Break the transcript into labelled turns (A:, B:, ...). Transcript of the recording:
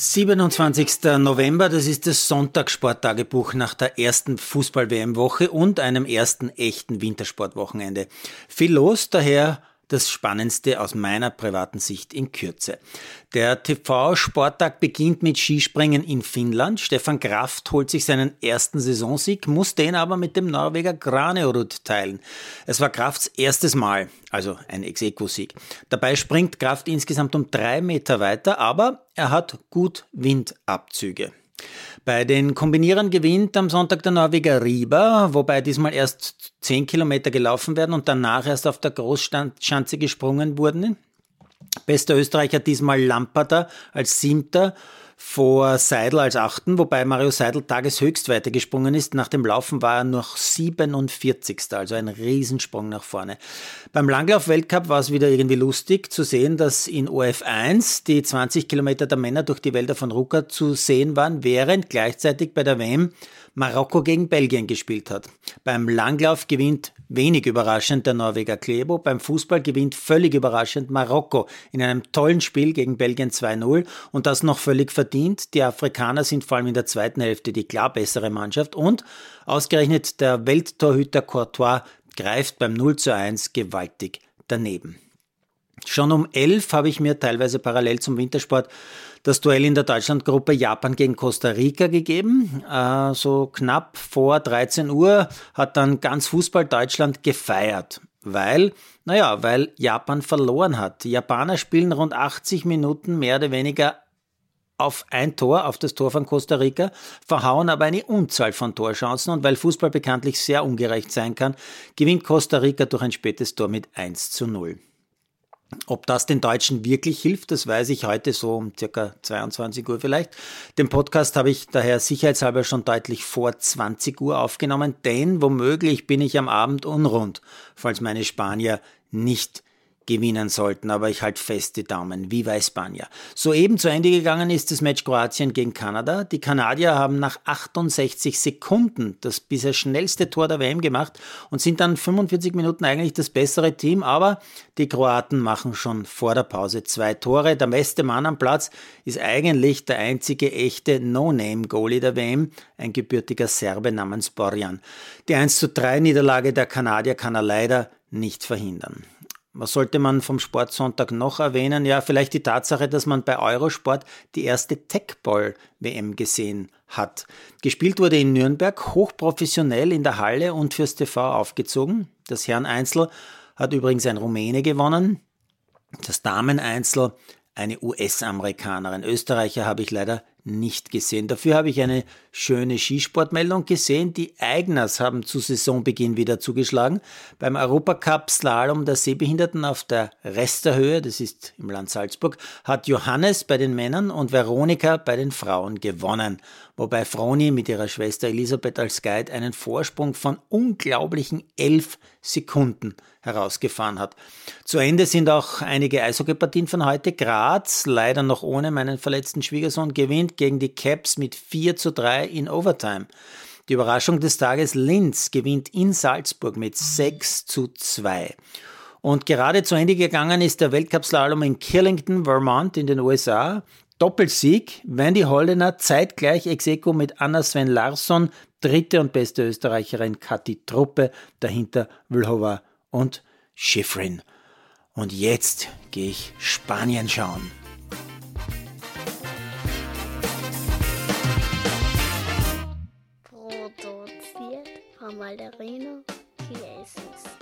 A: 27. November, das ist das Sonntagssporttagebuch nach der ersten Fußball-WM-Woche und einem ersten echten Wintersportwochenende. Viel los, daher das Spannendste aus meiner privaten Sicht in Kürze. Der TV-Sporttag beginnt mit Skispringen in Finnland. Stefan Kraft holt sich seinen ersten Saisonsieg, muss den aber mit dem Norweger Graneorud teilen. Es war Krafts erstes Mal, also ein Ex-Equo-Sieg. Dabei springt Kraft insgesamt um drei Meter weiter, aber er hat gut Windabzüge. Bei den Kombinierern gewinnt am Sonntag der Norweger Rieber, wobei diesmal erst 10 Kilometer gelaufen werden und danach erst auf der Großschanze gesprungen wurden. Bester Österreicher diesmal Lamperter als Siebter vor Seidel als Achten, wobei Mario Seidel Tageshöchstweite gesprungen ist. Nach dem Laufen war er noch 47. Also ein Riesensprung nach vorne. Beim Langlauf-Weltcup war es wieder irgendwie lustig zu sehen, dass in OF 1 die 20 Kilometer der Männer durch die Wälder von Rucker zu sehen waren, während gleichzeitig bei der WM Marokko gegen Belgien gespielt hat. Beim Langlauf gewinnt wenig überraschend der Norweger Klebo, beim Fußball gewinnt völlig überraschend Marokko in einem tollen Spiel gegen Belgien 2-0 und das noch völlig verdient. Die Afrikaner sind vor allem in der zweiten Hälfte die klar bessere Mannschaft und ausgerechnet der Welttorhüter Courtois greift beim 0 zu 1 gewaltig daneben. Schon um 11 habe ich mir teilweise parallel zum Wintersport das Duell in der Deutschlandgruppe Japan gegen Costa Rica gegeben. Äh, so knapp vor 13 Uhr hat dann ganz Fußball Deutschland gefeiert. Weil, naja, weil Japan verloren hat. Die Japaner spielen rund 80 Minuten mehr oder weniger auf ein Tor, auf das Tor von Costa Rica, verhauen aber eine Unzahl von Torchancen und weil Fußball bekanntlich sehr ungerecht sein kann, gewinnt Costa Rica durch ein spätes Tor mit 1 zu 0. Ob das den Deutschen wirklich hilft, das weiß ich heute so um circa 22 Uhr vielleicht. Den Podcast habe ich daher sicherheitshalber schon deutlich vor 20 Uhr aufgenommen, denn womöglich bin ich am Abend unrund, falls meine Spanier nicht gewinnen sollten, aber ich halte fest die Daumen. Viva España. Soeben zu Ende gegangen ist das Match Kroatien gegen Kanada. Die Kanadier haben nach 68 Sekunden das bisher schnellste Tor der WM gemacht und sind dann 45 Minuten eigentlich das bessere Team, aber die Kroaten machen schon vor der Pause zwei Tore. Der beste Mann am Platz ist eigentlich der einzige echte No-Name-Goalie der WM, ein gebürtiger Serbe namens Borjan. Die 1 zu 3 Niederlage der Kanadier kann er leider nicht verhindern. Was sollte man vom Sportsonntag noch erwähnen? Ja, vielleicht die Tatsache, dass man bei Eurosport die erste Techball-WM gesehen hat. Gespielt wurde in Nürnberg, hochprofessionell in der Halle und fürs TV aufgezogen. Das Herreneinzel hat übrigens ein Rumäne gewonnen. Das Dameneinzel eine US-Amerikanerin. Österreicher habe ich leider nicht gesehen. Dafür habe ich eine schöne Skisportmeldung gesehen. Die Eigners haben zu Saisonbeginn wieder zugeschlagen. Beim Europacup Slalom der Sehbehinderten auf der Resterhöhe, das ist im Land Salzburg, hat Johannes bei den Männern und Veronika bei den Frauen gewonnen. Wobei Froni mit ihrer Schwester Elisabeth als Guide einen Vorsprung von unglaublichen elf Sekunden herausgefahren hat. Zu Ende sind auch einige Eishockeypartien von heute. Graz, leider noch ohne meinen verletzten Schwiegersohn, gewinnt gegen die Caps mit 4 zu 3 in Overtime. Die Überraschung des Tages, Linz gewinnt in Salzburg mit 6 zu 2. Und gerade zu Ende gegangen ist der Weltcup-Slalom in Killington, Vermont in den USA. Doppelsieg, Wendy Holdener zeitgleich Execo mit Anna Sven Larsson, dritte und beste Österreicherin Kathi Truppe, dahinter Vlhova und Schifrin. Und jetzt gehe ich Spanien schauen.
B: Malderino Chiesis.